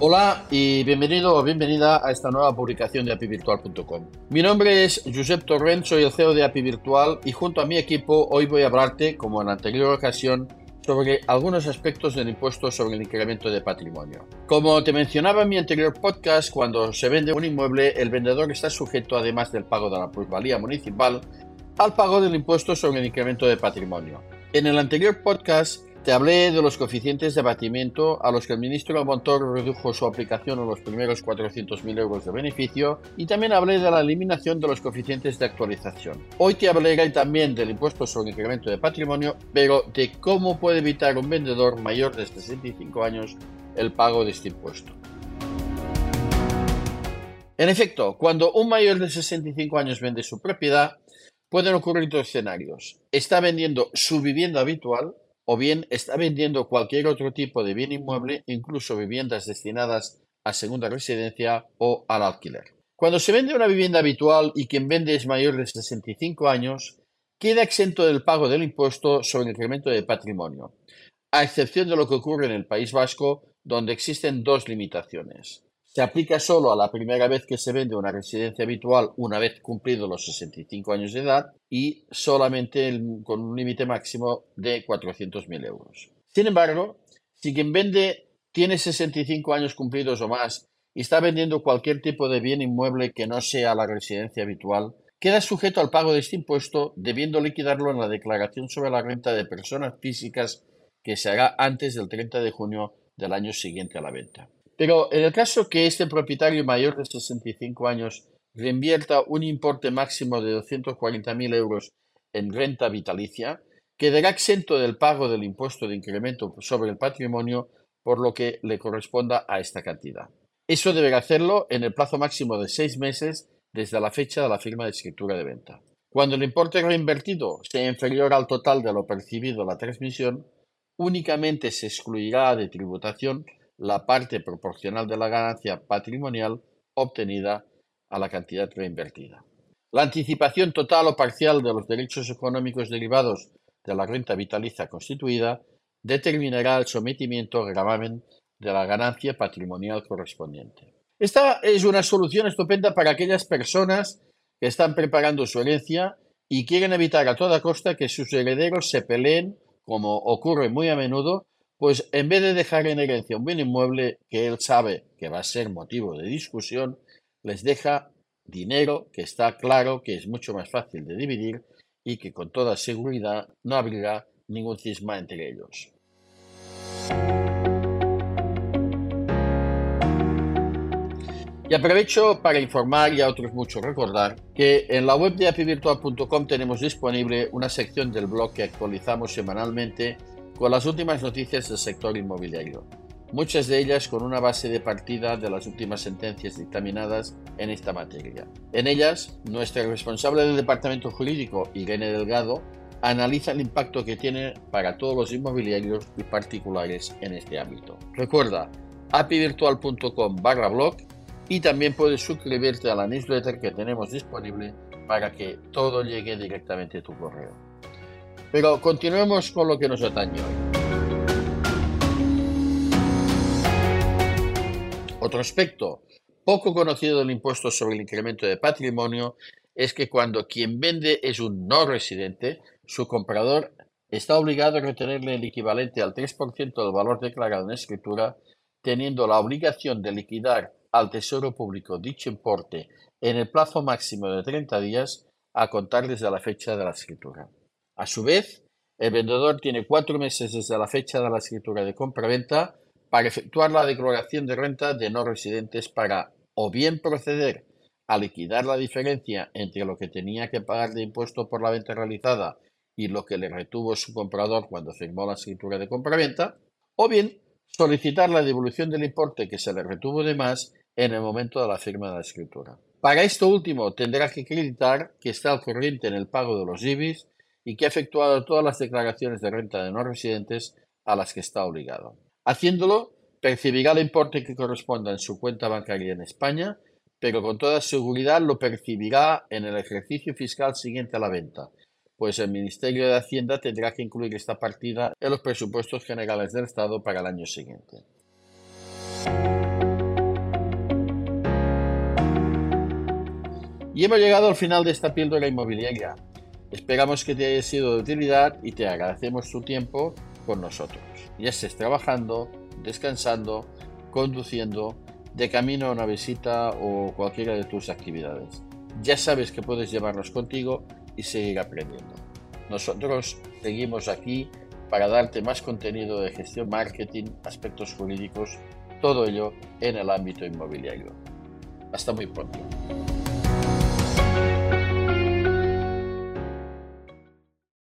Hola y bienvenido o bienvenida a esta nueva publicación de apivirtual.com. Mi nombre es Josep Torrent, soy el CEO de API Virtual y junto a mi equipo hoy voy a hablarte, como en la anterior ocasión, sobre algunos aspectos del impuesto sobre el incremento de patrimonio. Como te mencionaba en mi anterior podcast, cuando se vende un inmueble, el vendedor está sujeto, además del pago de la plusvalía municipal, al pago del impuesto sobre el incremento de patrimonio. En el anterior podcast te hablé de los coeficientes de abatimiento a los que el ministro Montoro redujo su aplicación a los primeros 400.000 euros de beneficio y también hablé de la eliminación de los coeficientes de actualización. Hoy te hablaré también del impuesto sobre incremento de patrimonio, pero de cómo puede evitar un vendedor mayor de 65 años el pago de este impuesto. En efecto, cuando un mayor de 65 años vende su propiedad, pueden ocurrir dos escenarios. Está vendiendo su vivienda habitual o bien está vendiendo cualquier otro tipo de bien inmueble, incluso viviendas destinadas a segunda residencia o al alquiler. Cuando se vende una vivienda habitual y quien vende es mayor de 65 años, queda exento del pago del impuesto sobre el incremento de patrimonio, a excepción de lo que ocurre en el País Vasco, donde existen dos limitaciones se aplica solo a la primera vez que se vende una residencia habitual una vez cumplidos los 65 años de edad y solamente con un límite máximo de 400.000 euros. Sin embargo, si quien vende tiene 65 años cumplidos o más y está vendiendo cualquier tipo de bien inmueble que no sea la residencia habitual, queda sujeto al pago de este impuesto debiendo liquidarlo en la declaración sobre la renta de personas físicas que se hará antes del 30 de junio del año siguiente a la venta. Pero en el caso que este propietario mayor de 65 años reinvierta un importe máximo de 240.000 euros en renta vitalicia, quedará exento del pago del impuesto de incremento sobre el patrimonio por lo que le corresponda a esta cantidad. Eso deberá hacerlo en el plazo máximo de seis meses desde la fecha de la firma de escritura de venta. Cuando el importe reinvertido sea inferior al total de lo percibido en la transmisión, únicamente se excluirá de tributación la parte proporcional de la ganancia patrimonial obtenida a la cantidad reinvertida. La anticipación total o parcial de los derechos económicos derivados de la renta vitalicia constituida determinará el sometimiento al gravamen de la ganancia patrimonial correspondiente. Esta es una solución estupenda para aquellas personas que están preparando su herencia y quieren evitar a toda costa que sus herederos se peleen, como ocurre muy a menudo, pues en vez de dejar en herencia un bien inmueble que él sabe que va a ser motivo de discusión, les deja dinero que está claro que es mucho más fácil de dividir y que con toda seguridad no abrirá ningún cisma entre ellos. Y aprovecho para informar y a otros muchos recordar que en la web de apivirtual.com tenemos disponible una sección del blog que actualizamos semanalmente con las últimas noticias del sector inmobiliario, muchas de ellas con una base de partida de las últimas sentencias dictaminadas en esta materia. En ellas, nuestra responsable del departamento jurídico, Irene Delgado, analiza el impacto que tiene para todos los inmobiliarios y particulares en este ámbito. Recuerda apivirtual.com barra blog y también puedes suscribirte a la newsletter que tenemos disponible para que todo llegue directamente a tu correo. Pero continuemos con lo que nos atañe hoy. Otro aspecto poco conocido del impuesto sobre el incremento de patrimonio es que cuando quien vende es un no residente, su comprador está obligado a retenerle el equivalente al 3% del valor declarado en escritura, teniendo la obligación de liquidar al Tesoro Público dicho importe en el plazo máximo de 30 días a contar desde la fecha de la escritura. A su vez, el vendedor tiene cuatro meses desde la fecha de la escritura de compra-venta para efectuar la declaración de renta de no residentes para o bien proceder a liquidar la diferencia entre lo que tenía que pagar de impuesto por la venta realizada y lo que le retuvo su comprador cuando firmó la escritura de compra-venta, o bien solicitar la devolución del importe que se le retuvo de más en el momento de la firma de la escritura. Para esto último tendrá que acreditar que está al corriente en el pago de los IBIs y que ha efectuado todas las declaraciones de renta de no residentes a las que está obligado. Haciéndolo, percibirá el importe que corresponda en su cuenta bancaria en España, pero con toda seguridad lo percibirá en el ejercicio fiscal siguiente a la venta, pues el Ministerio de Hacienda tendrá que incluir esta partida en los presupuestos generales del Estado para el año siguiente. Y hemos llegado al final de esta píldora inmobiliaria. Esperamos que te haya sido de utilidad y te agradecemos tu tiempo con nosotros. Ya estés trabajando, descansando, conduciendo, de camino a una visita o cualquiera de tus actividades. Ya sabes que puedes llevarnos contigo y seguir aprendiendo. Nosotros seguimos aquí para darte más contenido de gestión, marketing, aspectos jurídicos, todo ello en el ámbito inmobiliario. Hasta muy pronto.